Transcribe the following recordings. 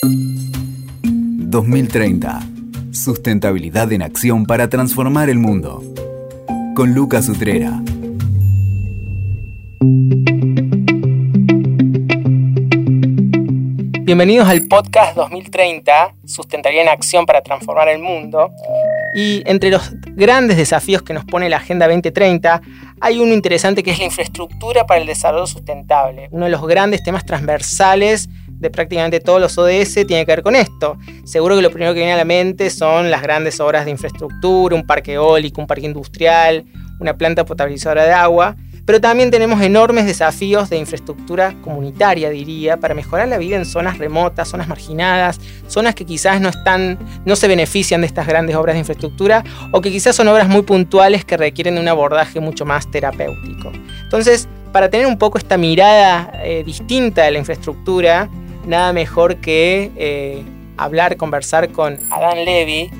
2030. Sustentabilidad en acción para transformar el mundo. Con Lucas Utrera. Bienvenidos al podcast 2030, Sustentabilidad en Acción para Transformar el Mundo. Y entre los grandes desafíos que nos pone la Agenda 2030, hay uno interesante que es la infraestructura para el desarrollo sustentable. Uno de los grandes temas transversales de prácticamente todos los ODS tiene que ver con esto. Seguro que lo primero que viene a la mente son las grandes obras de infraestructura, un parque eólico, un parque industrial, una planta potabilizadora de agua, pero también tenemos enormes desafíos de infraestructura comunitaria, diría, para mejorar la vida en zonas remotas, zonas marginadas, zonas que quizás no están, no se benefician de estas grandes obras de infraestructura o que quizás son obras muy puntuales que requieren de un abordaje mucho más terapéutico. Entonces, para tener un poco esta mirada eh, distinta de la infraestructura, nada mejor que eh, hablar, conversar con Adán Levy,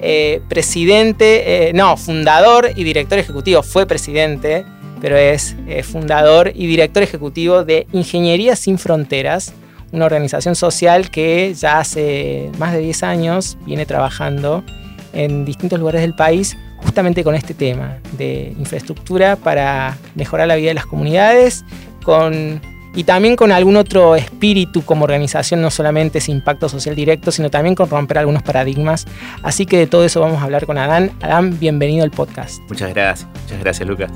eh, presidente, no, fundador y director ejecutivo, fue presidente pero es eh, fundador y director ejecutivo de Ingeniería Sin Fronteras, una organización social que ya hace más de 10 años viene trabajando en distintos lugares del país justamente con este tema de infraestructura para mejorar la vida de las comunidades y también con algún otro espíritu como organización, no solamente ese impacto social directo, sino también con romper algunos paradigmas. Así que de todo eso vamos a hablar con Adán. Adán, bienvenido al podcast. Muchas gracias, muchas gracias Lucas.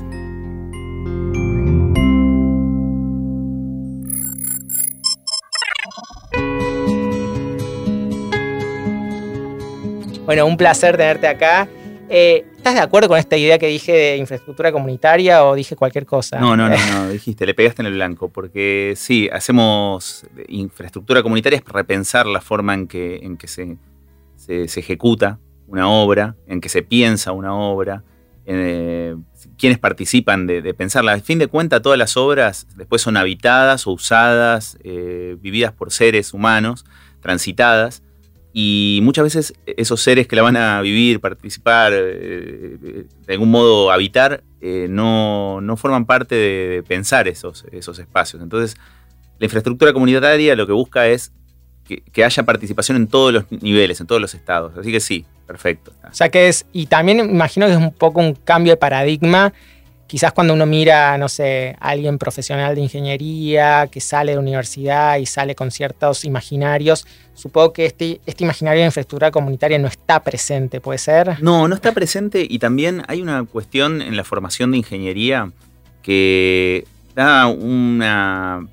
Bueno, un placer tenerte acá. Eh, ¿Estás de acuerdo con esta idea que dije de infraestructura comunitaria o dije cualquier cosa? No, no, no, no, dijiste, le pegaste en el blanco, porque sí, hacemos infraestructura comunitaria es repensar la forma en que, en que se, se, ejecuta una obra, en que se piensa una obra, eh, quienes participan de, pensarla. Al fin de cuentas, todas las obras después son habitadas o usadas, eh, vividas por seres humanos, transitadas, y muchas veces esos seres que la van a vivir, participar, eh, de algún modo habitar, eh, no, forman parte de, pensar esos, esos espacios. Entonces, la infraestructura comunitaria lo que busca es que, haya participación en todos los niveles, en todos los estados. Así que sí, perfecto. O sea que es, y también imagino que es un poco un cambio de paradigma quizás cuando uno mira, no sé, a alguien profesional de ingeniería que sale de universidad y sale con ciertos imaginarios, supongo que este, este imaginario de infraestructura comunitaria no está presente, ¿puede ser? No, no está presente y también hay una cuestión en la formación de ingeniería que da una...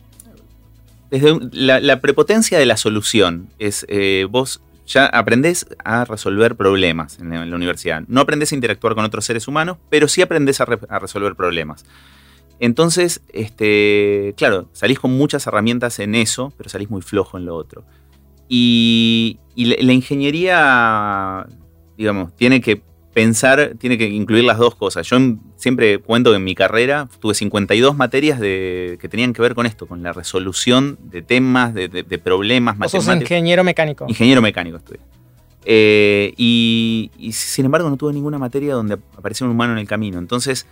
Desde la, prepotencia de la solución es eh, vos ya aprendés a resolver problemas en la, universidad. No aprendés a interactuar con otros seres humanos, pero sí aprendés a, resolver problemas. Entonces, este, claro, salís con muchas herramientas en eso, pero salís muy flojo en lo otro. Y, la ingeniería, digamos, tiene que pensar, tiene que incluir las dos cosas. Yo siempre cuento que en mi carrera tuve 52 materias de, que tenían que ver con esto, con la resolución de temas, de, problemas ¿Vos sos ingeniero mecánico. Ingeniero mecánico estuve. Eh, y, sin embargo no tuve ninguna materia donde apareciera un humano en el camino. Entonces,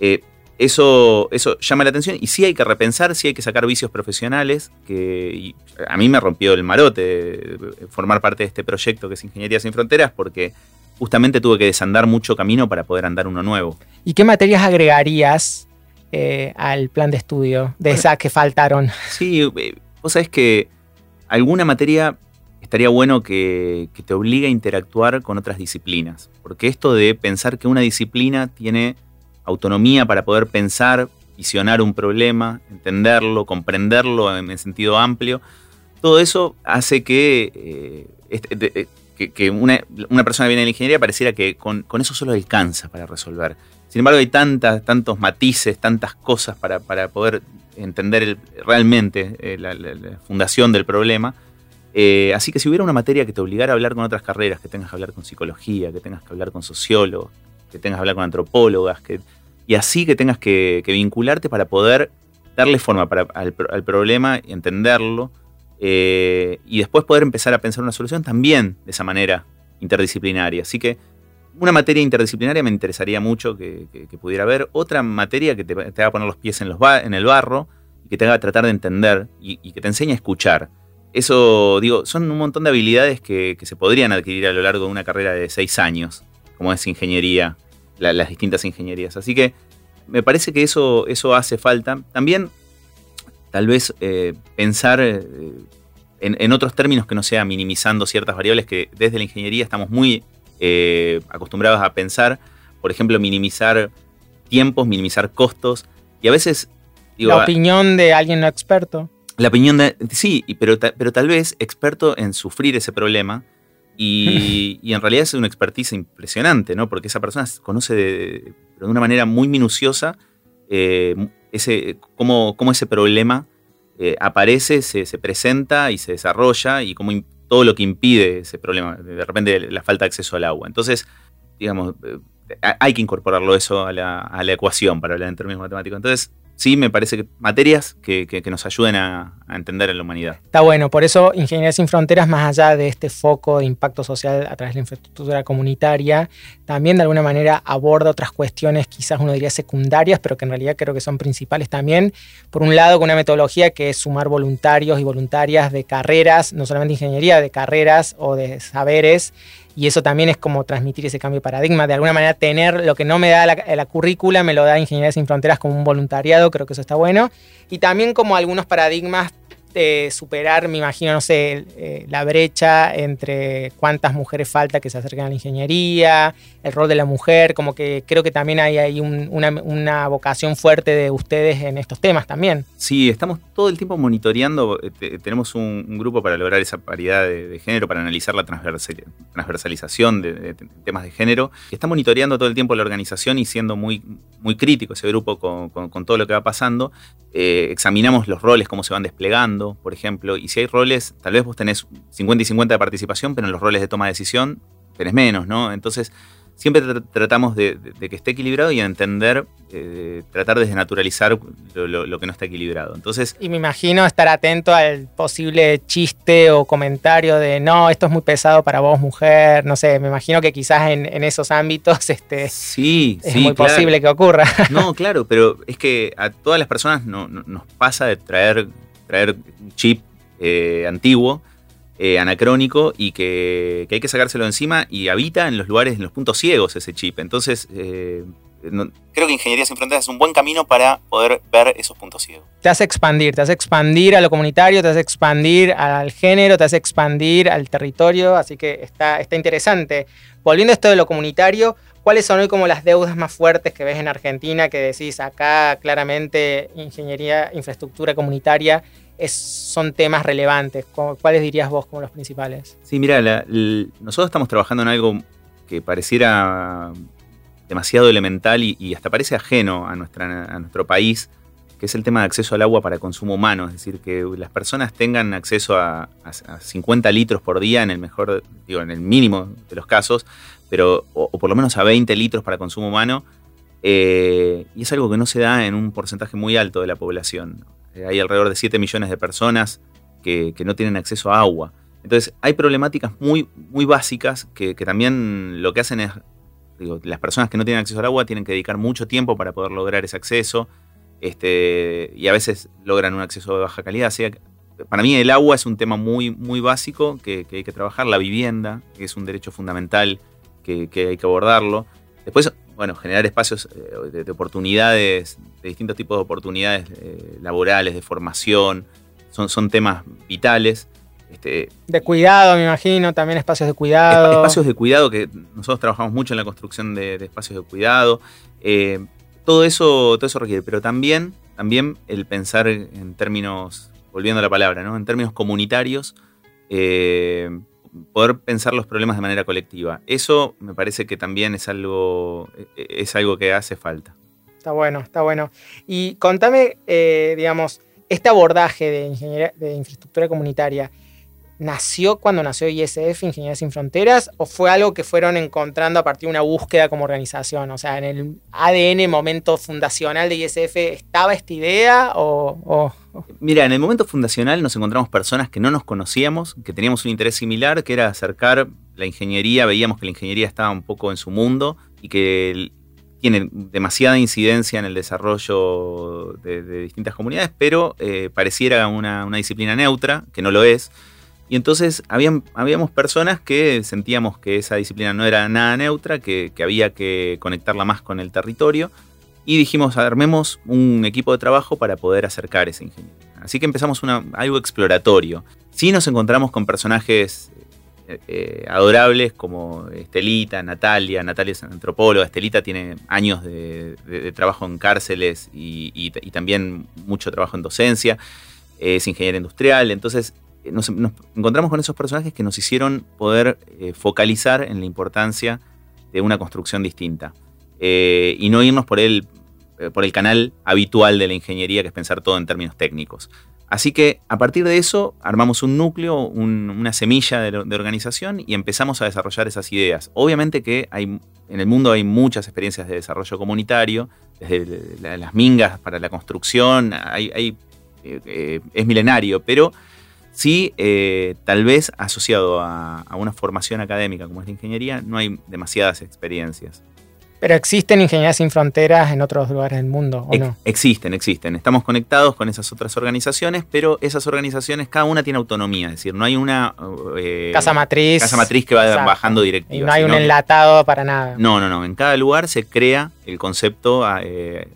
eh, eso, eso llama la atención y sí hay que repensar, sí hay que sacar vicios profesionales, que a mí me rompió el marote formar parte de este proyecto que es Ingeniería Sin Fronteras, porque justamente tuve que desandar mucho camino para poder andar uno nuevo. ¿Y qué materias agregarías eh, al plan de estudio de esas que faltaron? Sí, eh, vos sabés que alguna materia estaría bueno que, te obligue a interactuar con otras disciplinas, porque esto de pensar que una disciplina tiene autonomía para poder pensar, visionar un problema, entenderlo, comprenderlo en, sentido amplio, todo eso hace que eh, este, que, una, persona que viene de la ingeniería pareciera que con, eso solo alcanza para resolver. Sin embargo, hay tantas, tantos matices, tantas cosas para, poder entender realmente eh, la, fundación del problema. Eh, así que si hubiera una materia que te obligara a hablar con otras carreras, que tengas que hablar con psicología, que tengas que hablar con sociólogos, que tengas que hablar con antropólogas, que, y así que tengas que, vincularte para poder darle forma al, al, problema y entenderlo eh, y después poder empezar a pensar una solución también de esa manera interdisciplinaria. Así que una materia interdisciplinaria me interesaría mucho que, pudiera haber. Otra materia que te, te, haga poner los pies en, los en el barro y que te haga tratar de entender y, que te enseñe a escuchar. eso, digo, son un montón de habilidades que, se podrían adquirir a lo largo de una carrera de seis años, como es ingeniería, las distintas ingenierías. Así que me parece que eso, eso hace falta. También, tal vez, eh, pensar eh, en, otros términos que no sea minimizando ciertas variables que desde la ingeniería estamos muy eh, acostumbrados a pensar. Por ejemplo, minimizar tiempos, minimizar costos. Y a veces... la opinión de alguien no experto. La opinión de... Sí, pero, pero tal vez experto en sufrir ese problema. Y, en realidad es una expertise impresionante, ¿no? Porque esa persona conoce de, una manera muy minuciosa eh, ese, cómo, cómo, ese problema eh, aparece, se, se, presenta y se desarrolla y cómo todo lo que impide ese problema, de repente la falta de acceso al agua. Entonces, digamos, eh, hay que incorporarlo eso a la, a la ecuación para hablar en términos matemáticos. Entonces, sí me parece que materias que, nos ayuden a, entender a la humanidad. Está bueno, por eso Ingeniería sin Fronteras, más allá de este foco de impacto social a través de la infraestructura comunitaria, también de alguna manera aborda otras cuestiones, quizás uno diría secundarias, pero que en realidad creo que son principales también. Por un lado, con una metodología que es sumar voluntarios y voluntarias de carreras, no solamente de ingeniería, de carreras o de saberes y eso también es como transmitir ese cambio de paradigma. De alguna manera, tener lo que no me da la, la currícula, me lo da Ingeniería Sin Fronteras como un voluntariado, creo que eso está bueno. Y también como algunos paradigmas superar, me imagino, no sé, eh, la brecha entre cuántas mujeres falta que se acerquen a la ingeniería, el rol de la mujer, como que creo que también hay, hay una, vocación fuerte de ustedes en estos temas también. Sí, estamos todo el tiempo monitoreando, eh, tenemos un, grupo para lograr esa paridad de, género, para analizar la transversalización de, temas de género, está monitoreando todo el tiempo la organización y siendo muy, muy crítico ese grupo con, todo lo que va pasando. Eh, examinamos los roles, cómo se van desplegando, por ejemplo, y si hay roles, tal vez vos tenés 50 y 50 de participación, pero en los roles de toma de decisión tenés menos, ¿no? Entonces, siempre tratamos de, que esté equilibrado y entender, eh, tratar de desnaturalizar lo, que no está equilibrado. Entonces, y me imagino estar atento al posible chiste o comentario de no, esto es muy pesado para vos, mujer. No sé, me imagino que quizás en, esos ámbitos este, sí, es muy posible que ocurra. No, claro, pero es que a todas las personas no, nos pasa de traer traer un chip eh, antiguo, eh, anacrónico, y que, hay que sacárselo encima y habita en los lugares, en los puntos ciegos ese chip. Entonces, eh, creo que Ingeniería Sin Fronteras es un buen camino para poder ver esos puntos ciegos. Te hace expandir, te hace expandir a lo comunitario, te hace expandir al género, te hace expandir al territorio, así que está, está interesante. Volviendo a esto de lo comunitario, ¿cuáles son hoy como las deudas más fuertes que ves en Argentina que decís acá claramente ingeniería, infraestructura comunitaria es, son temas relevantes? ¿Cuáles dirías vos como los principales? Sí, mira, nosotros estamos trabajando en algo que pareciera demasiado elemental y, hasta parece ajeno a, a nuestro país, que es el tema de acceso al agua para consumo humano, es decir, que las personas tengan acceso a, 50 litros por día en el mejor, digo, en el mínimo de los casos, pero o, por lo menos a 20 litros para consumo humano, eh, y es algo que no se da en un porcentaje muy alto de la población. Eh, hay alrededor de 7 millones de personas que, no tienen acceso a agua. Entonces, hay problemáticas muy, muy básicas que, que también lo que hacen es digo, las personas que no tienen acceso al agua tienen que dedicar mucho tiempo para poder lograr ese acceso este, y a veces logran un acceso de baja calidad. para mí el agua es un tema muy, muy básico que, hay que trabajar, la vivienda, que es un derecho fundamental que, hay que abordarlo. Después, bueno, generar espacios eh, de, oportunidades, de distintos tipos de oportunidades eh, laborales, de formación, son, son temas vitales. Este, de cuidado, me imagino, también espacios de cuidado. Espacios de cuidado, que nosotros trabajamos mucho en la construcción de, espacios de cuidado. Eh, todo, eso, todo eso requiere, pero también, también el pensar en términos, volviendo a la palabra, ¿no? en términos comunitarios, eh, poder pensar los problemas de manera colectiva. Eso me parece que también es algo, es algo que hace falta. Está bueno, está bueno. Y contame, eh, digamos, este abordaje de, ingeniería, de infraestructura comunitaria, nació cuando nació ISF, Ingeniería Sin Fronteras, o fue algo que fueron encontrando a partir de una búsqueda como organización? O sea, en el ADN, momento fundacional de ISF, ¿estaba esta idea o, Mira, en el momento fundacional nos encontramos personas que no nos conocíamos, que teníamos un interés similar, que era acercar la ingeniería, veíamos que la ingeniería estaba un poco en su mundo y que tiene demasiada incidencia en el desarrollo de, distintas comunidades, pero eh, pareciera una, disciplina neutra, que no lo es. Y entonces habíamos personas que sentíamos que esa disciplina no era nada neutra, que, había que conectarla más con el territorio. Y dijimos, armemos un equipo de trabajo para poder acercar esa ingeniería. Así que empezamos algo exploratorio. Sí nos encontramos con personajes eh, adorables como Estelita, Natalia. Natalia es antropóloga, Estelita tiene años de, trabajo en cárceles y, también mucho trabajo en docencia. Es ingeniera industrial, entonces eh, nos, encontramos con esos personajes que nos hicieron poder eh, focalizar en la importancia de una construcción distinta y no irnos por el, por el canal habitual de la ingeniería, que es pensar todo en términos técnicos. Así que a partir de eso armamos un núcleo, una semilla de, organización y empezamos a desarrollar esas ideas. Obviamente que hay, en el mundo hay muchas experiencias de desarrollo comunitario, desde las mingas para la construcción, eh, es milenario, pero sí, eh, tal vez asociado a, a una formación académica como es la ingeniería, no hay demasiadas experiencias. Pero existen ingenierías sin fronteras en otros lugares del mundo, ¿o no? Existen, existen. Estamos conectados con esas otras organizaciones, pero esas organizaciones, cada una tiene autonomía. Es decir, no hay una. Eh, casa matriz. Casa matriz que va bajando directiva. Y no hay un enlatado para nada. No, no, no. En cada lugar se crea el concepto eh,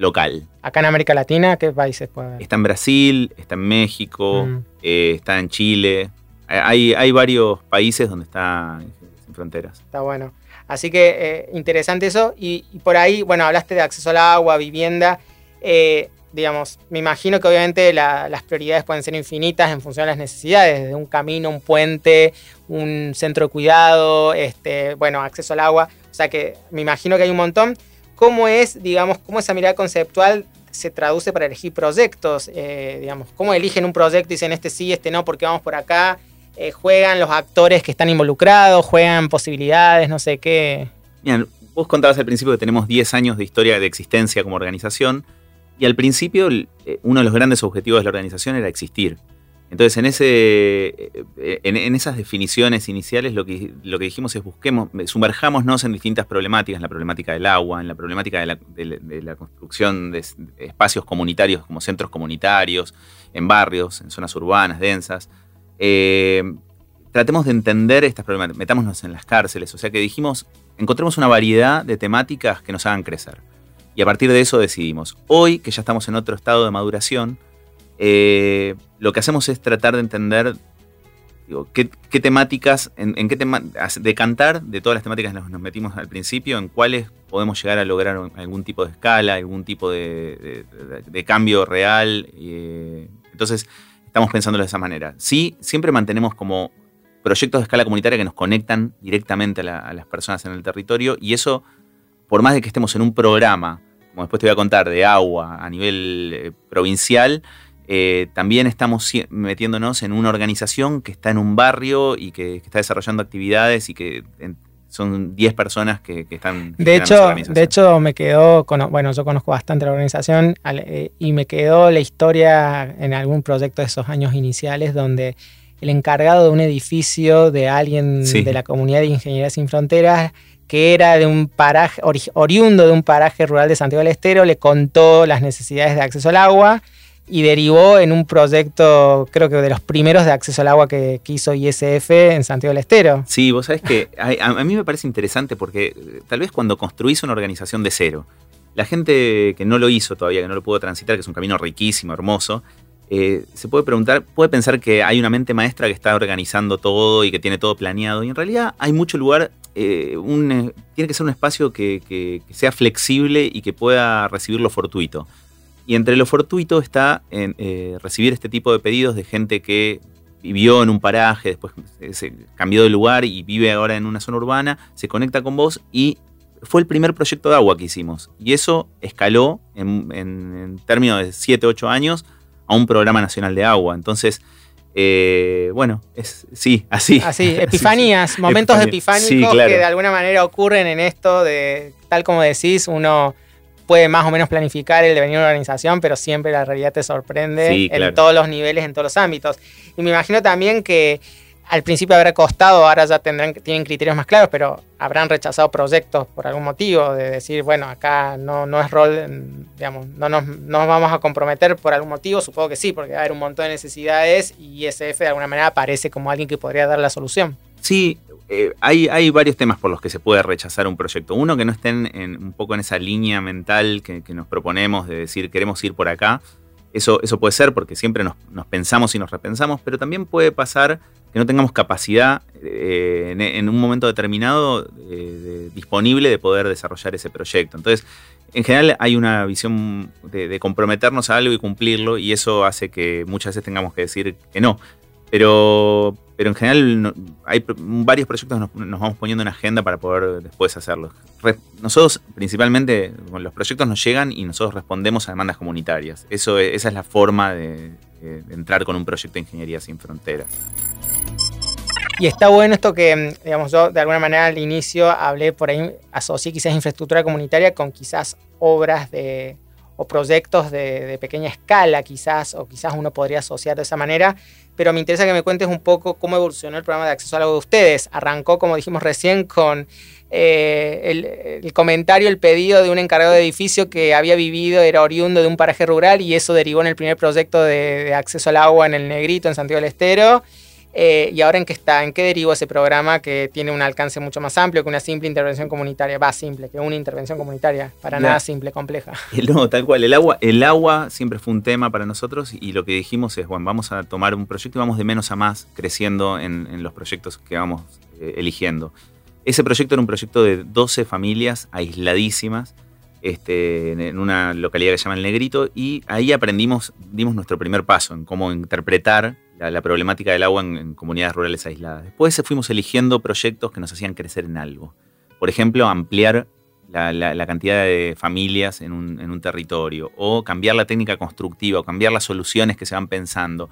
local. Acá en América Latina, ¿qué países puede haber? Está en Brasil, está en México, mm. eh, está en Chile. Hay, hay varios países donde está sin fronteras. Está bueno. Así que eh, interesante eso. Y, por ahí, bueno, hablaste de acceso al agua, vivienda. Eh, digamos, me imagino que obviamente las prioridades pueden ser infinitas en función de las necesidades, desde un camino, un puente, un centro de cuidado, este, bueno, acceso al agua. O sea que me imagino que hay un montón. ¿Cómo es, digamos, cómo esa mirada conceptual se traduce para elegir proyectos? Eh, digamos, ¿cómo eligen un proyecto y dicen este sí, este no, porque vamos por acá? Eh, juegan los actores que están involucrados, juegan posibilidades, no sé qué. Bien, vos contabas al principio que tenemos 10 años de historia de existencia como organización y al principio eh, uno de los grandes objetivos de la organización era existir. Entonces, en, ese, eh, esas definiciones iniciales lo que, lo que dijimos es busquemos, sumerjámonos en distintas problemáticas, en la problemática del agua, en la problemática de la, de la construcción de espacios comunitarios como centros comunitarios, en barrios, en zonas urbanas, densas, eh, tratemos de entender estas problemáticas, metámonos en las cárceles, o sea que dijimos, encontremos una variedad de temáticas que nos hagan crecer. Y a partir de eso decidimos. Hoy, que ya estamos en otro estado de maduración, eh, lo que hacemos es tratar de entender qué, temáticas, en, qué tema, decantar de todas las temáticas que nos, metimos al principio, en cuáles podemos llegar a lograr algún tipo de escala, algún tipo de, cambio real. Eh, entonces, estamos pensando de esa manera. Sí, siempre mantenemos como proyectos de escala comunitaria que nos conectan directamente a, las personas en el territorio y eso, por más de que estemos en un programa, como después te voy a contar, de agua a nivel eh, provincial, eh, también estamos metiéndonos en una organización que está en un barrio y que, está desarrollando actividades y que son 10 personas que, están... De hecho, de hecho, me quedó, bueno, yo conozco bastante la organización eh, y me quedó la historia en algún proyecto de esos años iniciales donde el encargado de un edificio de alguien de la comunidad de Ingeniería Sin Fronteras que era de un paraje, oriundo de un paraje rural de Santiago del Estero, le contó las necesidades de acceso al agua y derivó en un proyecto, creo que de los primeros de acceso al agua que, hizo ISF en Santiago del Estero. Sí, vos sabés que a, mí me parece interesante porque eh, tal vez cuando construís una organización de cero, la gente que no lo hizo todavía, que no lo pudo transitar, que es un camino riquísimo, hermoso, eh, se puede preguntar, puede pensar que hay una mente maestra que está organizando todo y que tiene todo planeado. Y en realidad hay mucho lugar, eh, tiene que ser un espacio que, que, sea flexible y que pueda recibir lo fortuito. Y entre lo fortuito está en, eh, recibir este tipo de pedidos de gente que vivió en un paraje, después se cambió de lugar y vive ahora en una zona urbana, se conecta con vos y fue el primer proyecto de agua que hicimos. Y eso escaló en, términos de 7, 8 años a un programa nacional de agua. Entonces, eh, bueno, es, sí, así. Así, epifanías, momentos epifánicos que de alguna manera ocurren en esto de, tal como decís, uno puede más o menos planificar el devenir de una organización, pero siempre la realidad te sorprende en todos los niveles, en todos los ámbitos. Y me imagino también que al principio habrá costado, ahora ya tendrán, tienen criterios más claros, pero habrán rechazado proyectos por algún motivo, de decir, bueno, acá no, no es rol, digamos, no nos, no vamos a comprometer por algún motivo, supongo que sí, porque va a haber un montón de necesidades y ISF de alguna manera aparece como alguien que podría dar la solución. Sí, eh, hay, varios temas por los que se puede rechazar un proyecto. Uno, que no estén un poco en esa línea mental que, nos proponemos de decir queremos ir por acá. Eso, eso puede ser porque siempre nos, pensamos y nos repensamos, pero también puede pasar que no tengamos capacidad eh, en, un momento determinado disponible de poder desarrollar ese proyecto. Entonces, en general hay una visión de, comprometernos a algo y cumplirlo y eso hace que muchas veces tengamos que decir que no. Pero, pero en general hay varios proyectos nos, nos vamos poniendo en agenda para poder después hacerlos. nosotros principalmente, los proyectos nos llegan y nosotros respondemos a demandas comunitarias. Eso, esa es la forma de, entrar con un proyecto de ingeniería sin fronteras. Y está bueno esto que, digamos, yo de alguna manera al inicio hablé por ahí, asocié quizás infraestructura comunitaria con quizás obras de, o proyectos de, de, pequeña escala quizás, o quizás uno podría asociar de esa manera, pero me interesa que me cuentes un poco cómo evolucionó el programa de acceso al agua de ustedes. Arrancó, como dijimos recién, con eh, el, comentario, el pedido de un encargado de edificio que había vivido, era oriundo de un paraje rural y eso derivó en el primer proyecto de, de acceso al agua en el Negrito, en Santiago del Estero. Eh, ¿Y ahora en qué está? ¿En qué derivó ese programa que tiene un alcance mucho más amplio que una simple intervención comunitaria? Va, simple, que una intervención comunitaria, para nada simple, compleja. No, tal cual. El agua, el agua siempre fue un tema para nosotros y lo que dijimos es, bueno, vamos a tomar un proyecto y vamos de menos a más creciendo en, los proyectos que vamos eh, eligiendo. Ese proyecto era un proyecto de 12 familias aisladísimas este, en una localidad que se llama El Negrito y ahí aprendimos, dimos nuestro primer paso en cómo interpretar la, problemática del agua en, comunidades rurales aisladas. Después fuimos eligiendo proyectos que nos hacían crecer en algo. Por ejemplo, ampliar la, cantidad de familias en un, territorio, o cambiar la técnica constructiva, o cambiar las soluciones que se van pensando.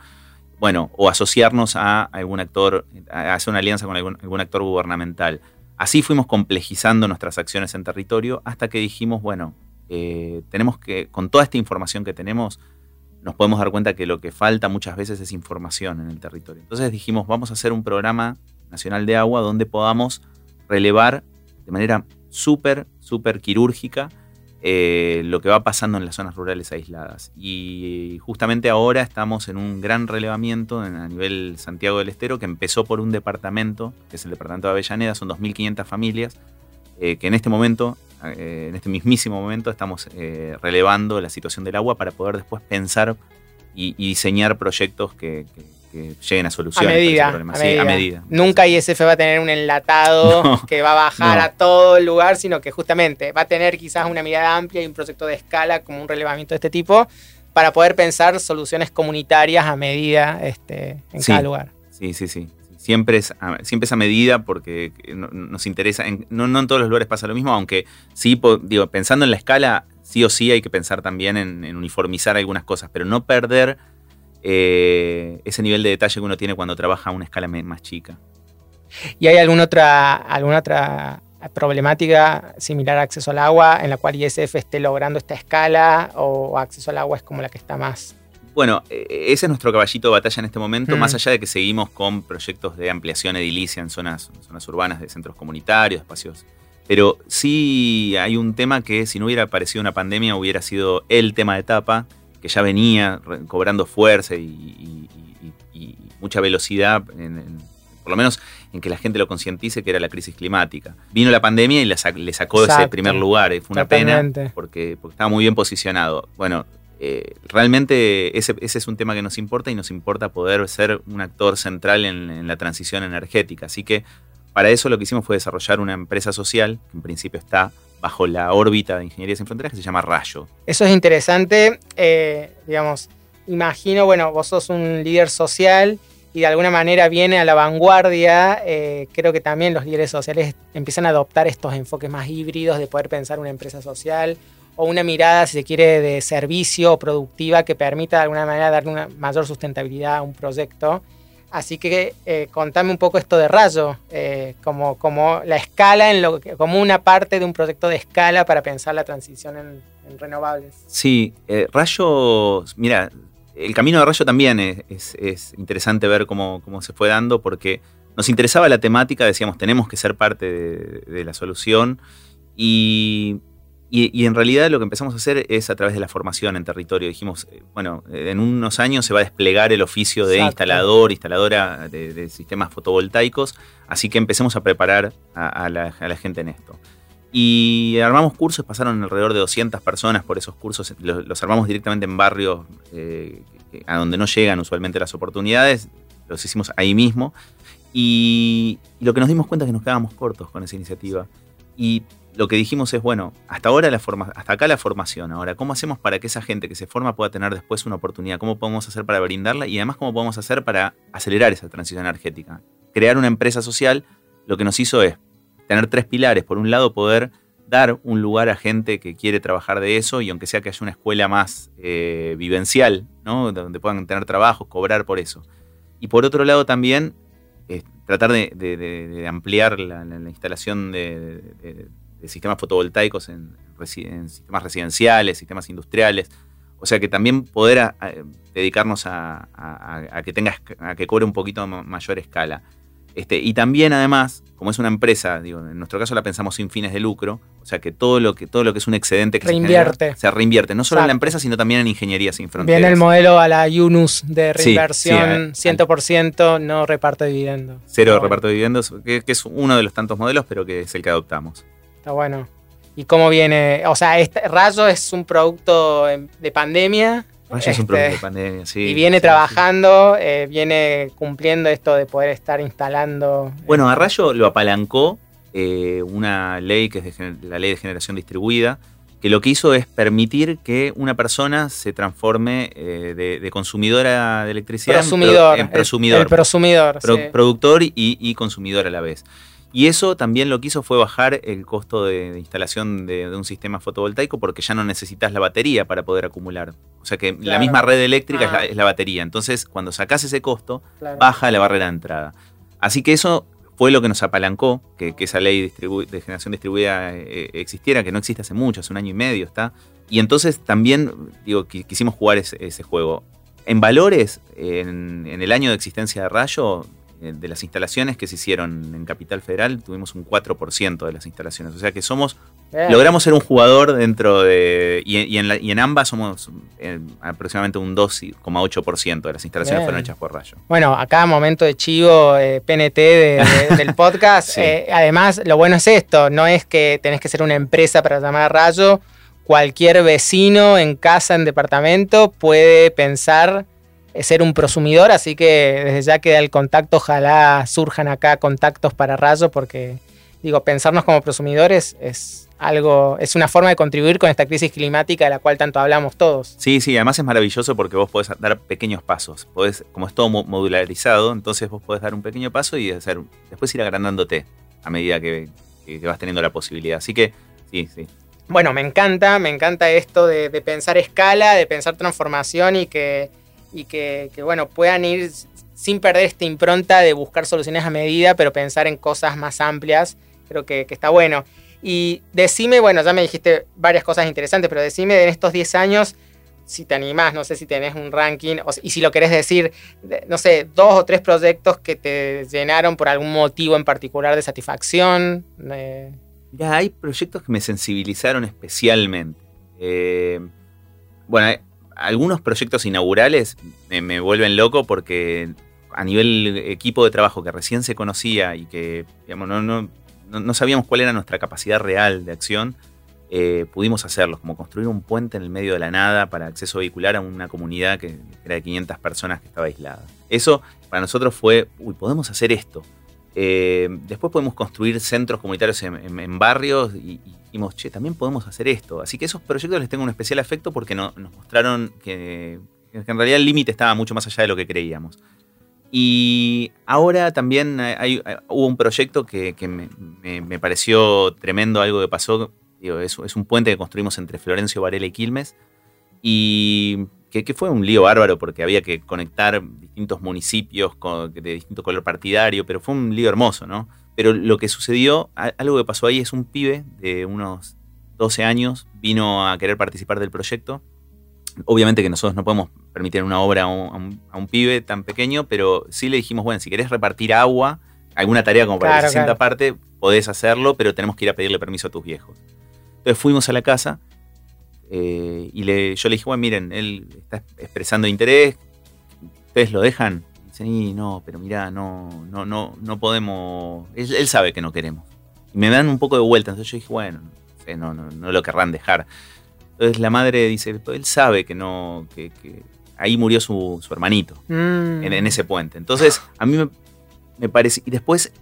Bueno, o asociarnos a algún actor, a hacer una alianza con algún, actor gubernamental. Así fuimos complejizando nuestras acciones en territorio hasta que dijimos, bueno, eh, tenemos que, con toda esta información que tenemos, nos podemos dar cuenta que lo que falta muchas veces es información en el territorio. Entonces dijimos, vamos a hacer un programa nacional de agua donde podamos relevar de manera súper, súper quirúrgica eh, lo que va pasando en las zonas rurales aisladas. Y justamente ahora estamos en un gran relevamiento a nivel Santiago del Estero que empezó por un departamento, que es el departamento de Avellaneda, son 2.500 familias, eh, que en este momento eh, en este mismísimo momento estamos relevando la situación del agua para poder después pensar y, diseñar proyectos que, lleguen a soluciones. A medida, a medida. Nunca ISF va a tener un enlatado que va a bajar a todo el lugar, sino que justamente va a tener quizás una mirada amplia y un proyecto de escala como un relevamiento de este tipo para poder pensar soluciones comunitarias a medida este, en cada lugar. Sí, sí, sí siempre es, a, siempre es a medida porque nos interesa, no, en todos los lugares pasa lo mismo, aunque sí, digo, pensando en la escala, sí o sí hay que pensar también en, uniformizar algunas cosas, pero no perder eh, ese nivel de detalle que uno tiene cuando trabaja a una escala más chica. ¿Y hay alguna otra, alguna otra problemática similar a acceso al agua en la cual ISF esté logrando esta escala o acceso al agua es como la que está más bueno, e, e, ese es nuestro caballito de batalla en este momento, más mm. allá de que seguimos con proyectos de ampliación edilicia en zonas, zonas urbanas de centros comunitarios, espacios. Pero sí hay un tema que si no hubiera aparecido una pandemia hubiera sido el tema de etapa, que ya venía cobrando fuerza y, mucha velocidad, por lo menos en que la gente lo concientice que era la crisis climática. Vino la pandemia y le sacó ese primer lugar, fue una pena porque, porque estaba muy bien posicionado. Bueno, eh, realmente ese, es un tema que nos importa y nos importa poder ser un actor central en, la transición energética. Así que para eso lo que hicimos fue desarrollar una empresa social, que en principio está bajo la órbita de Ingeniería Sin Fronteras, que se llama Rayo. Eso es interesante, eh, digamos, imagino, bueno, vos sos un líder social y de alguna manera viene a la vanguardia, eh, creo que también los líderes sociales empiezan a adoptar estos enfoques más híbridos de poder pensar una empresa social o una mirada, si se quiere, de servicio o productiva que permita de alguna manera darle una mayor sustentabilidad a un proyecto. Así que eh, contame un poco esto de Rayo, eh, como, como la escala, en lo como una parte de un proyecto de escala para pensar la transición en, renovables. Sí, eh, Rayo, mira, el camino de Rayo también es, interesante ver cómo, se fue dando, porque nos interesaba la temática, decíamos, tenemos que ser parte de, la solución. Y, en realidad lo que empezamos a hacer es a través de la formación en territorio. Dijimos, eh, bueno, en unos años se va a desplegar el oficio de instalador, instaladora de, sistemas fotovoltaicos, así que empecemos a preparar a la gente en esto. Y armamos cursos, pasaron alrededor de 200 personas por esos cursos, los, armamos directamente en barrios eh, a donde no llegan usualmente las oportunidades, los hicimos ahí mismo. Y, lo que nos dimos cuenta es que nos quedábamos cortos con esa iniciativa. Y lo que dijimos es, bueno, hasta ahora la forma, hasta acá la formación. Ahora, ¿cómo hacemos para que esa gente que se forma pueda tener después una oportunidad? ¿Cómo podemos hacer para brindarla? Y además, ¿cómo podemos hacer para acelerar esa transición energética? Crear una empresa social lo que nos hizo es tener tres pilares. Por un lado, poder dar un lugar a gente que quiere trabajar de eso y aunque sea que haya una escuela más eh, vivencial, ¿no? donde puedan tener trabajos, cobrar por eso. Y por otro lado también tratar de, ampliar la, instalación de, sistemas fotovoltaicos en, sistemas residenciales, sistemas industriales. O sea que también poder dedicarnos a, a, que tenga, a que cobre un poquito mayor escala. Este, y también, además, como es una empresa, digo, en nuestro caso la pensamos sin fines de lucro, o sea que todo lo que, todo lo que es un excedente que reinvierte. Se, reinvierte, no solo en la empresa, sino también en Ingeniería Sin Fronteras. Viene el modelo a la Yunus de reinversión 100%, no reparto de dividendos. Cero reparto de dividendos, que, es uno de los tantos modelos, pero que es el que adoptamos. Está bueno. ¿Y cómo viene? O sea, este Rayo es un producto de pandemia es un producto de este, pandemia, sí. Y viene trabajando, eh, viene cumpliendo esto de poder estar instalando. Bueno, a Rayo lo apalancó eh, una ley que es la ley de generación distribuida, que lo que hizo es permitir que una persona se transforme eh, de, consumidora de electricidad en, prosumidor. El, prosumidor. Productor y, y consumidor a la vez. Y eso también lo que hizo fue bajar el costo de, instalación de, un sistema fotovoltaico porque ya no necesitas la batería para poder acumular. O sea que la misma red eléctrica es, la, batería. Entonces, cuando sacas ese costo, baja la barrera de entrada. Así que eso fue lo que nos apalancó, que, esa ley de generación distribuida eh, existiera, que no existe hace mucho, hace un año y medio está. Y entonces también, digo, quisimos jugar ese, juego. En valores, en, en, el año de existencia de Rayo, eh, de las instalaciones que se hicieron en Capital Federal, tuvimos un 4% de las instalaciones. O sea que somos, logramos ser un jugador dentro de, y, en, ambas somos eh, aproximadamente un 2,8% de las instalaciones fueron hechas por Rayo. Bueno, acá momento de chivo eh, PNT del podcast. además, lo bueno es esto, no es que tenés que ser una empresa para llamar a Rayo. Cualquier vecino en casa, en departamento, puede pensar ser un prosumidor, así que desde ya queda el contacto, ojalá surjan acá contactos para Rayo, porque digo, pensarnos como prosumidores es algo, es una forma de contribuir con esta crisis climática de la cual tanto hablamos todos. Sí, sí, además es maravilloso porque vos podés dar pequeños pasos. Podés, como es todo modularizado, entonces vos podés dar un pequeño paso y hacer, después ir agrandándote a medida que, vas teniendo la posibilidad. Así que, sí, sí. Bueno, me encanta, me encanta esto de pensar escala, de pensar transformación y que y que, bueno, puedan ir sin perder esta impronta de buscar soluciones a medida, pero pensar en cosas más amplias. Creo que, está bueno. Y decime, bueno, ya me dijiste varias cosas interesantes, pero decime en estos 10 años, si te animás, no sé si tenés un ranking, y si lo querés decir, no sé, dos o tres proyectos que te llenaron por algún motivo en particular de satisfacción. Ya, hay proyectos que me sensibilizaron especialmente. Eh, bueno, algunos proyectos inaugurales me, vuelven loco porque a nivel equipo de trabajo que recién se conocía y que digamos, no, no, no sabíamos cuál era nuestra capacidad real de acción, eh, pudimos hacerlos, como construir un puente en el medio de la nada para acceso vehicular a una comunidad que era de 500 personas que estaba aislada. Eso para nosotros fue, uy, podemos hacer esto. Eh, después podemos construir centros comunitarios en, barrios y, dijimos, che, también podemos hacer esto. Así que esos proyectos les tengo un especial afecto porque nos mostraron que, en realidad el límite estaba mucho más allá de lo que creíamos. Y ahora también hubo un proyecto que, me, pareció tremendo, algo que pasó. es, un puente que construimos entre Florencio Varela y Quilmes. Que, fue un lío bárbaro porque había que conectar distintos municipios de distinto color partidario, pero fue un lío hermoso, ¿no? Pero lo que sucedió, algo que pasó ahí es un pibe de unos 12 años, vino a querer participar del proyecto Obviamente que nosotros no podemos permitir una obra a un, pibe tan pequeño, pero sí le dijimos, bueno, si querés repartir agua, alguna tarea como para que se sienta aparte, podés hacerlo, pero tenemos que ir a pedirle permiso a tus viejos. Entonces fuimos a la casa eh, y le, yo le dije, bueno, miren, él está expresando interés, ¿ustedes lo dejan? Y dicen, no, pero mira, no, no, no, no podemos, él, sabe que no queremos. Y me dan un poco de vuelta, entonces yo dije, bueno, no, no, no lo querrán dejar. Entonces la madre dice, él sabe que no, que, ahí murió su, hermanito, mm. en, ese puente. Entonces a mí me, parece, y después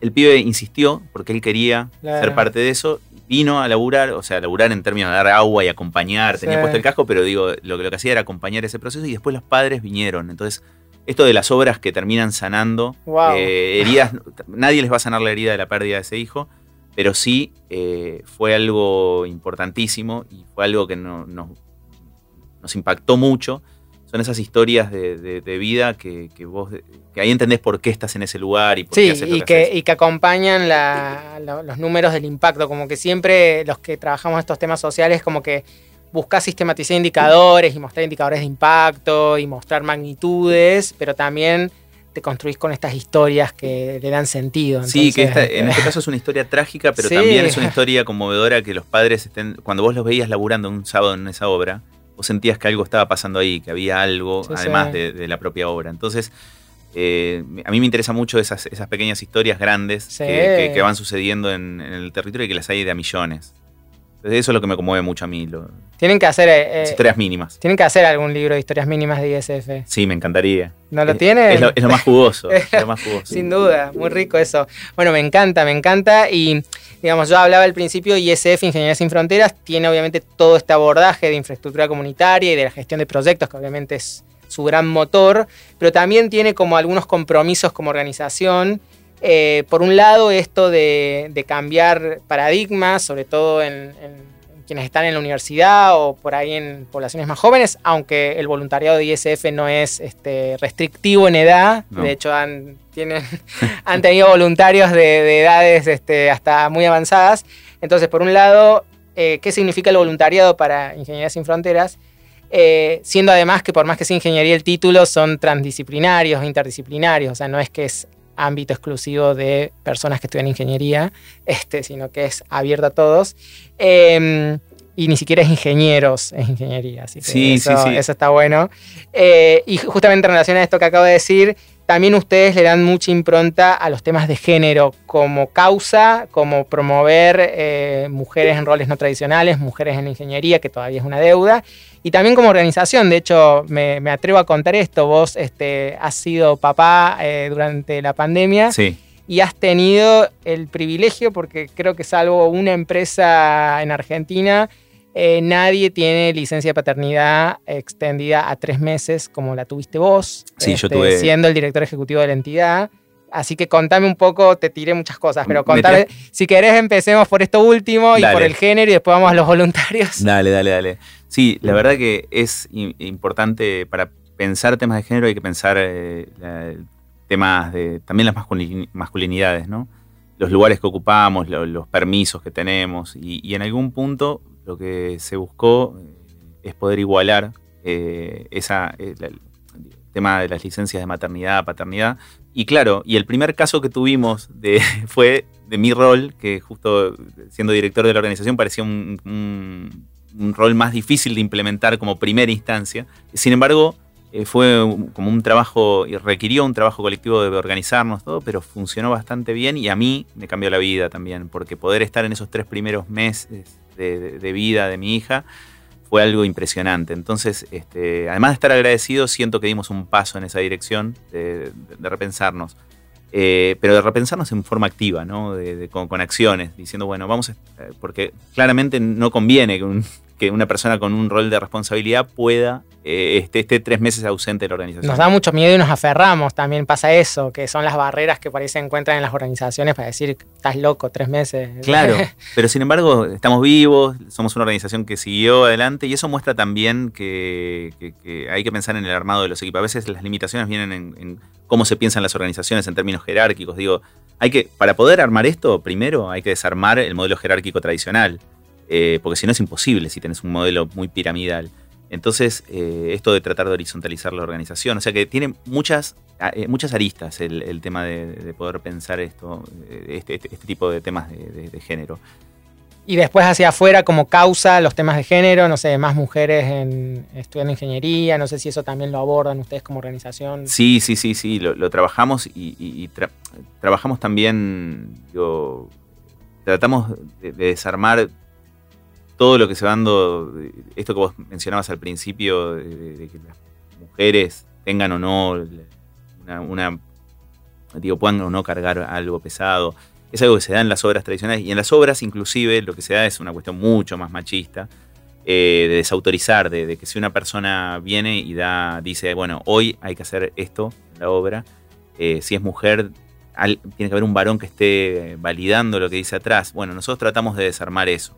el pibe insistió, porque él quería ser parte de eso, vino a laburar, o sea, a laburar en términos de dar agua y acompañar, tenía puesto el casco, pero digo, lo, lo que hacía era acompañar ese proceso y después los padres vinieron. Entonces, esto de las obras que terminan sanando, eh, heridas, nadie les va a sanar la herida de la pérdida de ese hijo, pero sí eh, fue algo importantísimo y fue algo que no, nos impactó mucho. Son esas historias de, vida que, vos, que ahí entendés por qué estás en ese lugar y por qué haces y que, y que acompañan los números del impacto, como que siempre los que trabajamos estos temas sociales, como que buscas sistematizar indicadores y mostrar indicadores de impacto y mostrar magnitudes, pero también te construís con estas historias que le dan sentido. sí, que en este caso es una historia trágica, pero también es una historia conmovedora que los padres estén, cuando vos los veías laburando un sábado en esa obra, vos sentías que algo estaba pasando ahí, que había algo, además de, la propia obra. Entonces, eh, a mí me interesa mucho esas, esas pequeñas historias grandes que, van sucediendo en, en, el territorio y que las hay de a millones. Eso es lo que me conmueve mucho a mí. tienen que hacer. Eh, eh, historias mínimas. Tienen que hacer algún libro de historias mínimas de ISF. Sí, me encantaría. ¿No lo tiene? Es lo, más jugoso. Sin duda, muy rico eso. Bueno, me encanta, me encanta. Y, digamos, yo hablaba al principio, ISF, Ingeniería Sin Fronteras, tiene obviamente todo este abordaje de infraestructura comunitaria y de la gestión de proyectos, que obviamente es su gran motor, pero también tiene como algunos compromisos como organización eh, por un lado, esto de, cambiar paradigmas, sobre todo en, quienes están en la universidad o por ahí en poblaciones más jóvenes, aunque el voluntariado de ISF no es este, restrictivo en edad, de hecho han, tienen, han tenido voluntarios de, edades este, hasta muy avanzadas. Entonces, por un lado, eh, ¿qué significa el voluntariado para Ingeniería Sin Fronteras? Eh, siendo además que por más que sea ingeniería el título, son transdisciplinarios, interdisciplinarios, o sea, no es que es ámbito exclusivo de personas que estudian ingeniería, este, sino que es abierto a todos. Em, y ni siquiera es ingenieros, es ingeniería. Así que sí, eso, sí, sí. eso está bueno. Eh, y justamente en relación a esto que acabo de decir, también ustedes le dan mucha impronta a los temas de género como causa, como promover eh, mujeres en roles no tradicionales, mujeres en la ingeniería, que todavía es una deuda, y también como organización. De hecho, me, atrevo a contar esto. Vos este, has sido papá eh, durante la pandemia. Y has tenido el privilegio, porque creo que salvo una empresa en Argentina, eh, nadie tiene licencia de paternidad extendida a tres meses como la tuviste vos, sí, yo este, tuve... siendo el director ejecutivo de la entidad. Así que contame un poco, te tiré muchas cosas, pero contame, si querés empecemos por esto último y por el género y después vamos a los voluntarios. Dale, dale, dale. Sí, la verdad que es importante para pensar temas de género hay que pensar eh, temas de también las masculinidades, ¿no? Los lugares que ocupamos, los permisos que tenemos y en algún punto lo que se buscó eh, es poder igualar eh, esa, eh, el tema de las licencias de maternidad, paternidad. Y claro, y el primer caso que tuvimos de, fue de mi rol, que justo siendo director de la organización parecía un, rol más difícil de implementar como primera instancia. Sin embargo, fue como un trabajo, y requirió un trabajo colectivo de organizarnos todo, pero funcionó bastante bien y a mí me cambió la vida también, porque poder estar en esos tres primeros meses de, vida de mi hija fue algo impresionante. Entonces, este, además de estar agradecido, siento que dimos un paso en esa dirección de, repensarnos. Eh, pero de repensarnos en forma activa, ¿no? con, acciones, diciendo, bueno, vamos, a, porque claramente no conviene que un, que una persona con un rol de responsabilidad pueda eh, esté, tres meses ausente de la organización. Nos da mucho miedo y nos aferramos, también pasa eso, que son las barreras que parece encuentran en las organizaciones para decir, estás loco, tres meses. Claro, pero sin embargo estamos vivos, somos una organización que siguió adelante y eso muestra también que, hay que pensar en el armado de los equipos. A veces las limitaciones vienen en, en cómo se piensan las organizaciones en términos jerárquicos. Digo, hay que, para poder armar esto, primero hay que desarmar el modelo jerárquico tradicional. Eh, porque si no es imposible si tenés un modelo muy piramidal. Entonces, eh, esto de tratar de horizontalizar la organización, o sea que tiene muchas, eh, muchas aristas el, tema de, poder pensar esto, este, este, este, tipo de temas de, género. Y después hacia afuera, como causa los temas de género, no sé, más mujeres en, estudiando ingeniería, no sé si eso también lo abordan ustedes como organización. Sí, sí, sí, sí, lo, trabajamos y, trabajamos también, digo, tratamos de desarmar todo lo que se va dando, esto que vos mencionabas al principio, de, que las mujeres tengan o no una, digo, puedan o no cargar algo pesado, es algo que se da en las obras tradicionales y en las obras inclusive lo que se da es una cuestión mucho más machista, eh, de desautorizar, de, que si una persona viene y da, dice, bueno, hoy hay que hacer esto la obra, eh, si es mujer, tiene que haber un varón que esté validando lo que dice atrás. Bueno, nosotros tratamos de desarmar eso.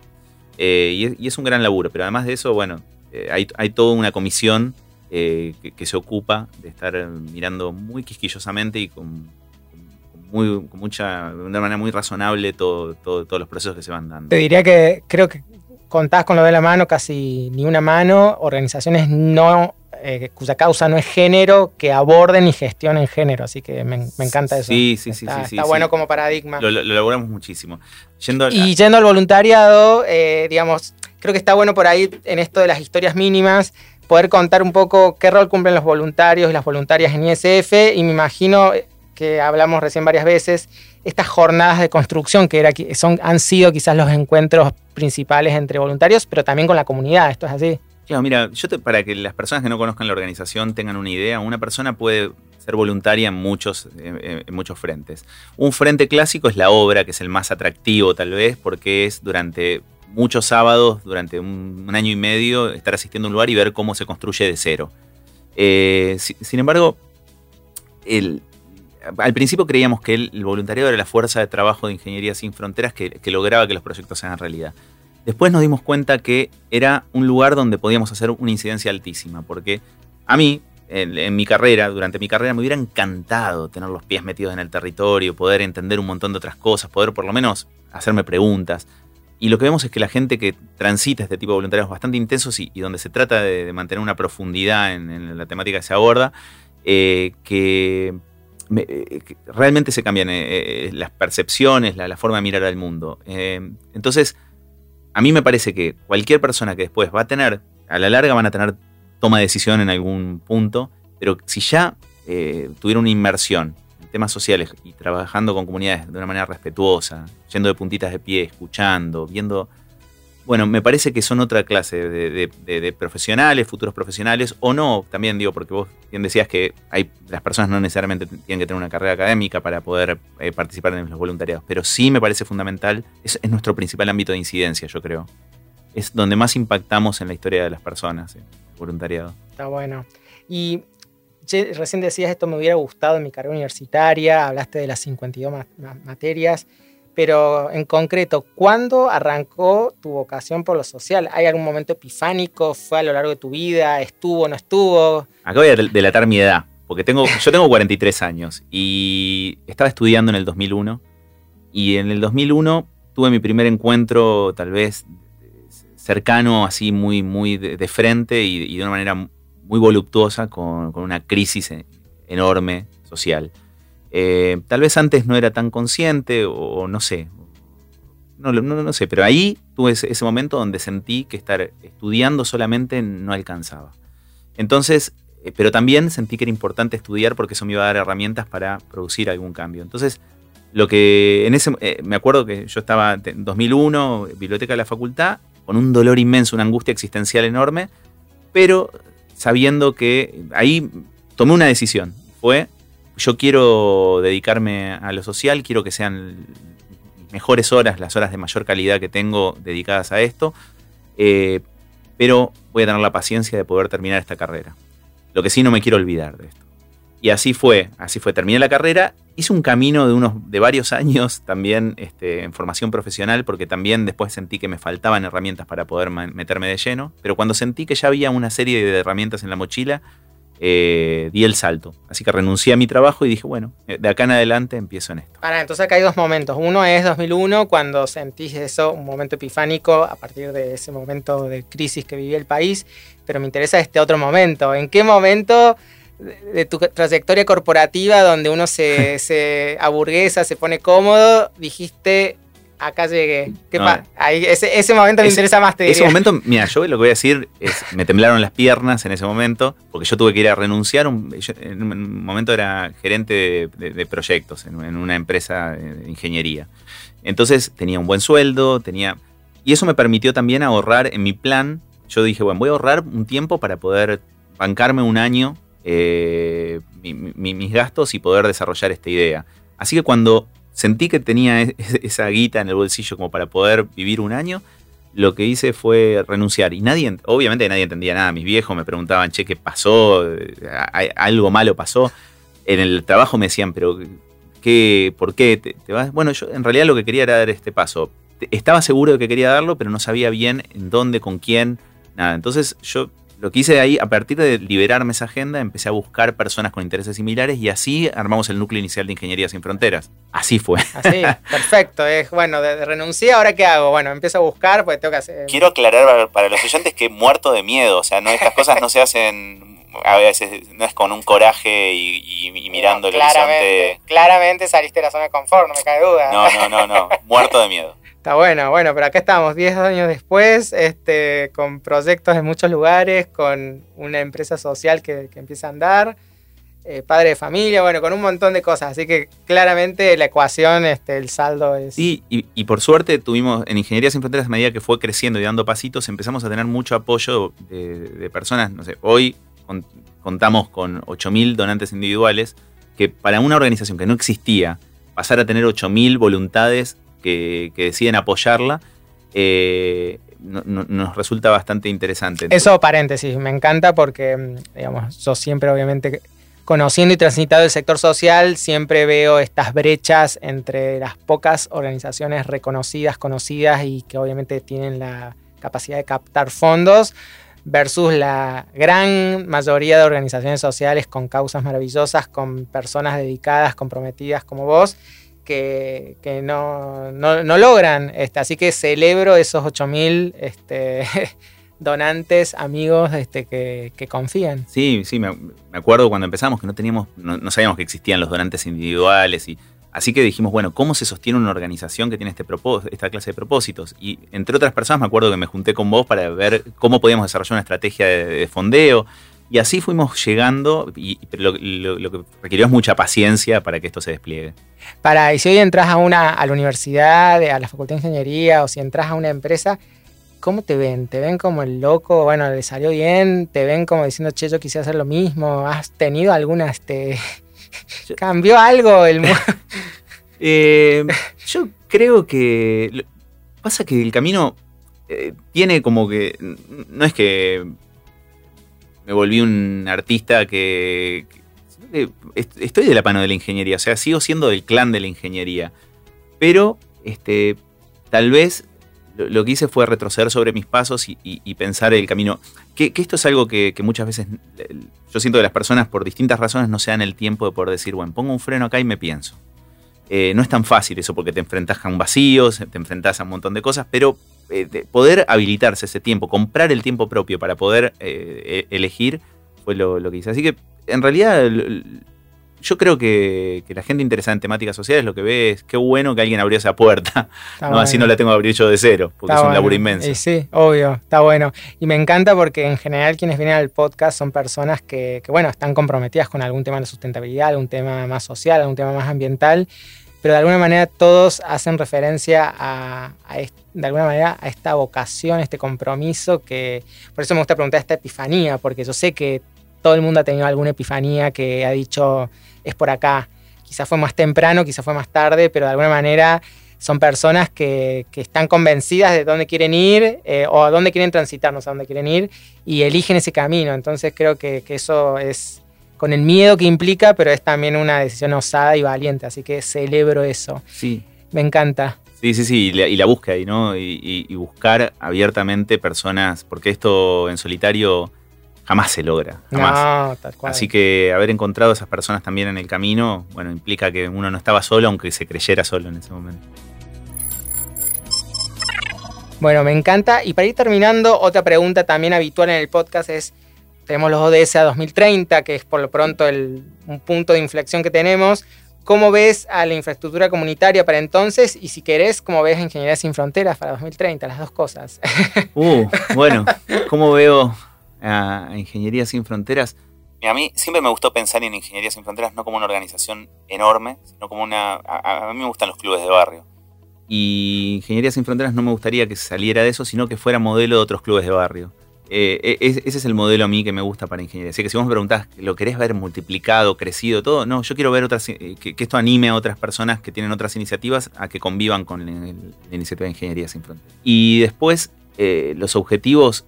Eh, y, es, un gran laburo, pero además de eso, bueno, eh, hay, toda una comisión eh, que, se ocupa de estar mirando muy quisquillosamente y con, muy, mucha, de una manera muy razonable todo, todos los procesos que se van dando. Te diría que creo que contás con lo de la mano, casi ni una mano, organizaciones no eh, cuya causa no es género, que aborden y gestionen género. Así que me, encanta eso. Sí, sí, sí. Está, sí, está bueno como paradigma. Lo, elaboramos muchísimo. y yendo al voluntariado, eh, digamos, creo que está bueno por ahí en esto de las historias mínimas poder contar un poco qué rol cumplen los voluntarios y las voluntarias en ISF y me imagino que hablamos recién varias veces, estas jornadas de construcción que era, son, han sido quizás los encuentros principales entre voluntarios, pero también con la comunidad, ¿esto es así? Claro, mira, yo para que las personas que no conozcan la organización tengan una idea, una persona puede ser voluntaria en muchos, en muchos frentes. Un frente clásico es la obra, que es el más atractivo tal vez, porque es durante muchos sábados, durante un, año y medio, estar asistiendo a un lugar y ver cómo se construye de cero. Eh, sin embargo, al principio creíamos que el, voluntariado era la fuerza de trabajo de Ingeniería Sin Fronteras que, que lograba que los proyectos sean realidad. Después nos dimos cuenta que era un lugar donde podíamos hacer una incidencia altísima, porque a mí, en, mi carrera, durante mi carrera, me hubiera encantado tener los pies metidos en el territorio, poder entender un montón de otras cosas, poder por lo menos hacerme preguntas. Y lo que vemos es que la gente que transita este tipo de voluntarios bastante intensos y, donde se trata de, mantener una profundidad en, la temática que se aborda, eh, eh, que, realmente se cambian eh, las percepciones, la, la, forma de mirar al mundo. entonces, a mí me parece que cualquier persona que después va a tener, a la larga van a tener toma de decisión en algún punto, pero si ya eh, tuviera una inmersión en temas sociales y trabajando con comunidades de una manera respetuosa, yendo de puntitas de pie, escuchando, viendo bueno, me parece que son otra clase de, profesionales, futuros profesionales, o no, también digo, porque vos bien decías que hay, las personas no necesariamente tienen que tener una carrera académica para poder eh, participar en los voluntariados, pero sí me parece fundamental, es, nuestro principal ámbito de incidencia, yo creo. Es donde más impactamos en la historia de las personas, el voluntariado. Está bueno. Y recién decías, esto me hubiera gustado en mi carrera universitaria, hablaste de las 52 materias. Pero en concreto, ¿cuándo arrancó tu vocación por lo social? ¿Hay algún momento epifánico? ¿Fue a lo largo de tu vida? ¿Estuvo o no estuvo? Acabo de delatar mi edad, porque tengo, yo tengo 43 años y estaba estudiando en el 2001. Y en el 2001 tuve mi primer encuentro, tal vez cercano, así muy, muy de, frente y, de una manera muy voluptuosa con, con una crisis enorme social. Eh, tal vez antes no era tan consciente o, no sé. No, no, sé, pero ahí tuve ese, momento donde sentí que estar estudiando solamente no alcanzaba. Entonces, eh, pero también sentí que era importante estudiar porque eso me iba a dar herramientas para producir algún cambio. Entonces, lo que en ese eh, me acuerdo que yo estaba en 2001, biblioteca de la facultad, con un dolor inmenso, una angustia existencial enorme, pero sabiendo que ahí tomé una decisión. Fue yo quiero dedicarme a lo social, quiero que sean mejores horas, las horas de mayor calidad que tengo dedicadas a esto, eh, pero voy a tener la paciencia de poder terminar esta carrera. Lo que sí no me quiero olvidar de esto. Y así fue, así fue, terminé la carrera, hice un camino de unos de varios años también este, en formación profesional, porque también después sentí que me faltaban herramientas para poder meterme de lleno, pero cuando sentí que ya había una serie de herramientas en la mochila, eh, di el salto. Así que renuncié a mi trabajo y dije, bueno, eh, de acá en adelante empiezo en esto. Ahora, entonces acá hay dos momentos. Uno es 2001, cuando sentís eso, un momento epifánico a partir de ese momento de crisis que vivía el país, pero me interesa este otro momento. ¿En qué momento de tu trayectoria corporativa donde uno se, se aburguesa, se pone cómodo, dijiste, acá llegué. ¿Qué ese, ese, momento me interesa más, te Ese momento, mira, yo lo que voy a decir es, me temblaron las piernas en ese momento, porque yo tuve que ir a renunciar. en un momento era gerente de, proyectos en, una empresa de ingeniería. Entonces tenía un buen sueldo, tenía... Y eso me permitió también ahorrar en mi plan. Yo dije, bueno, voy a ahorrar un tiempo para poder bancarme un año eh, mis gastos y poder desarrollar esta idea. Así que cuando sentí que tenía esa guita en el bolsillo como para poder vivir un año, lo que hice fue renunciar. Y nadie, obviamente nadie entendía nada. Mis viejos me preguntaban, che, ¿qué pasó? ¿Algo malo pasó? En el trabajo me decían, pero ¿qué, ¿por qué te, vas? Bueno, yo en realidad lo que quería era dar este paso. Estaba seguro de que quería darlo, pero no sabía bien en dónde, con quién, nada. Entonces yo lo que hice ahí, a partir de liberarme esa agenda, empecé a buscar personas con intereses similares y así armamos el núcleo inicial de Ingeniería Sin Fronteras. Así fue. Así, perfecto. Es bueno, de, renuncié, ahora qué hago? Bueno, empiezo a buscar, pues tengo que hacer. Quiero aclarar para, los oyentes que muerto de miedo, o sea, no estas cosas no se hacen a veces no es con un coraje y, mirando el horizonte. Claramente saliste de la zona de confort, no me cae duda. No, no, no, no, muerto de miedo. Está bueno, bueno, pero acá estamos 10 años después, este, con proyectos en muchos lugares, con una empresa social que, empieza a andar, eh, padre de familia, bueno, con un montón de cosas. Así que claramente la ecuación, este, el saldo es... Sí, y, por suerte tuvimos en Ingeniería Sin Fronteras, a medida que fue creciendo y dando pasitos, empezamos a tener mucho apoyo de, personas, no sé, hoy contamos con 8.000 donantes individuales, que para una organización que no existía, pasar a tener 8.000 voluntades que, deciden apoyarla, eh, nos resulta bastante interesante. Eso, paréntesis, me encanta porque, digamos, yo siempre, obviamente, conociendo y transitado el sector social, siempre veo estas brechas entre las pocas organizaciones reconocidas, conocidas y que obviamente tienen la capacidad de captar fondos versus la gran mayoría de organizaciones sociales con causas maravillosas, con personas dedicadas, comprometidas como vos que, no, logran. Este, así que celebro esos 8.000 este, donantes, amigos este, que, confían. Sí, sí, me, acuerdo cuando empezamos que no teníamos, no, sabíamos que existían los donantes individuales y así que dijimos, bueno, ¿cómo se sostiene una organización que tiene este esta clase de propósitos? Y entre otras personas me acuerdo que me junté con vos para ver cómo podíamos desarrollar una estrategia de fondeo. Y así fuimos llegando, y, lo, que requirió es mucha paciencia para que esto se despliegue. Para, y si hoy entras a, una, a la universidad, a la facultad de ingeniería, o si entras a una empresa, ¿cómo te ven? ¿Te ven como el loco? Bueno, le salió bien, te ven como diciendo, che, yo quisiera hacer lo mismo. ¿Has tenido alguna, este... ¿Cambió algo el eh, Yo creo que... Pasa que el camino eh, tiene como que... No es que me volví un artista que, estoy de la mano de la ingeniería, o sea, sigo siendo del clan de la ingeniería, pero este, tal vez lo, que hice fue retroceder sobre mis pasos y, pensar el camino. Que, esto es algo que, muchas veces yo siento que las personas por distintas razones no se dan el tiempo de poder decir, bueno, pongo un freno acá y me pienso. Eh, no es tan fácil eso porque te enfrentas a un vacío, te enfrentas a un montón de cosas, pero eh, poder habilitarse ese tiempo, comprar el tiempo propio para poder eh, e, elegir, fue lo, que hice. Así que en realidad yo creo que, la gente interesada en temáticas sociales lo que ve es qué bueno que alguien abrió esa puerta. no, así no la tengo que abrir yo de cero, porque es un laburo inmenso. sí, obvio, está bueno. Y me encanta porque en general quienes vienen al podcast son personas que, que, bueno, están comprometidas con algún tema de sustentabilidad, algún tema más social, algún tema más ambiental pero de alguna manera todos hacen referencia a, de alguna manera a esta vocación, este compromiso que, por eso me gusta preguntar esta epifanía, porque yo sé que todo el mundo ha tenido alguna epifanía que ha dicho es por acá. Quizás fue más temprano, quizás fue más tarde, pero de alguna manera son personas que, están convencidas de dónde quieren ir eh, o a dónde quieren transitar, no sé a dónde quieren ir, y eligen ese camino. Entonces creo que eso es, con el miedo que implica, pero es también una decisión osada y valiente, así que celebro eso. Sí. Me encanta. Sí, sí, sí, y la, búsqueda, ¿no? Y, buscar abiertamente personas, porque esto en solitario jamás se logra. Jamás. Así que haber encontrado a esas personas también en el camino, bueno, implica que uno no estaba solo, aunque se creyera solo en ese momento. Bueno, me encanta. Y para ir terminando, otra pregunta también habitual en el podcast es, tenemos los ODS a 2030, que es por lo pronto el, un punto de inflexión que tenemos. ¿Cómo ves a la infraestructura comunitaria para entonces? Y si querés, ¿cómo ves a Ingeniería Sin Fronteras para 2030? Las dos cosas. Uh, bueno, ¿cómo veo a Ingeniería Sin Fronteras? A mí siempre me gustó pensar en Ingeniería Sin Fronteras no como una organización enorme, sino como una... a mí me gustan los clubes de barrio y Ingeniería Sin Fronteras no me gustaría que saliera de eso, sino que fuera modelo de otros clubes de barrio. Eh, e, ese es el modelo a mí que me gusta para ingeniería. Así que si vos me preguntás, ¿lo querés ver multiplicado, crecido, todo? No, yo quiero ver otras, eh, que, esto anime a otras personas que tienen otras iniciativas a que convivan con la, iniciativa de Ingeniería Sin Fronteras. Y después, eh, los objetivos,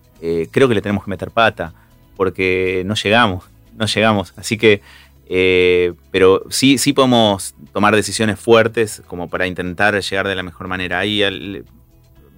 creo que le tenemos que meter pata, porque no llegamos, no llegamos. Así que eh, pero sí, sí podemos tomar decisiones fuertes como para intentar llegar de la mejor manera. Ahí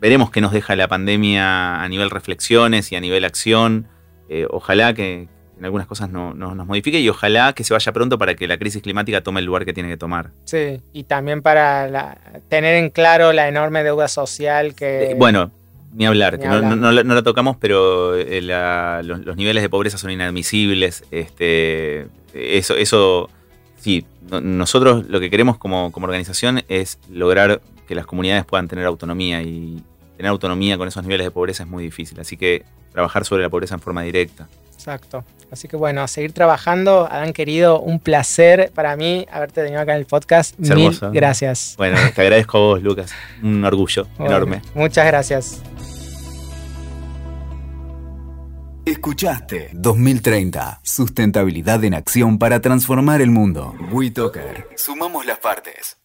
veremos qué nos deja la pandemia a nivel reflexiones y a nivel acción. Eh, ojalá que en algunas cosas no, nos modifique y ojalá que se vaya pronto para que la crisis climática tome el lugar que tiene que tomar. Sí, y también para tener en claro la enorme deuda social que... Eh, bueno, ni hablar, que No, la tocamos, pero los, niveles de pobreza son inadmisibles. Este, eso, eso sí, nosotros lo que queremos como, organización es lograr que las comunidades puedan tener autonomía y tener autonomía con esos niveles de pobreza es muy difícil. Así que trabajar sobre la pobreza en forma directa. Exacto. Así que bueno, a seguir trabajando. Adán querido, un placer para mí haberte tenido acá en el podcast. Mil gracias. Bueno, te agradezco a vos, Lucas. Un orgullo enorme. Muchas gracias. Escuchaste 2030. Sustentabilidad en acción para transformar el mundo. WeToker. Sumamos las partes.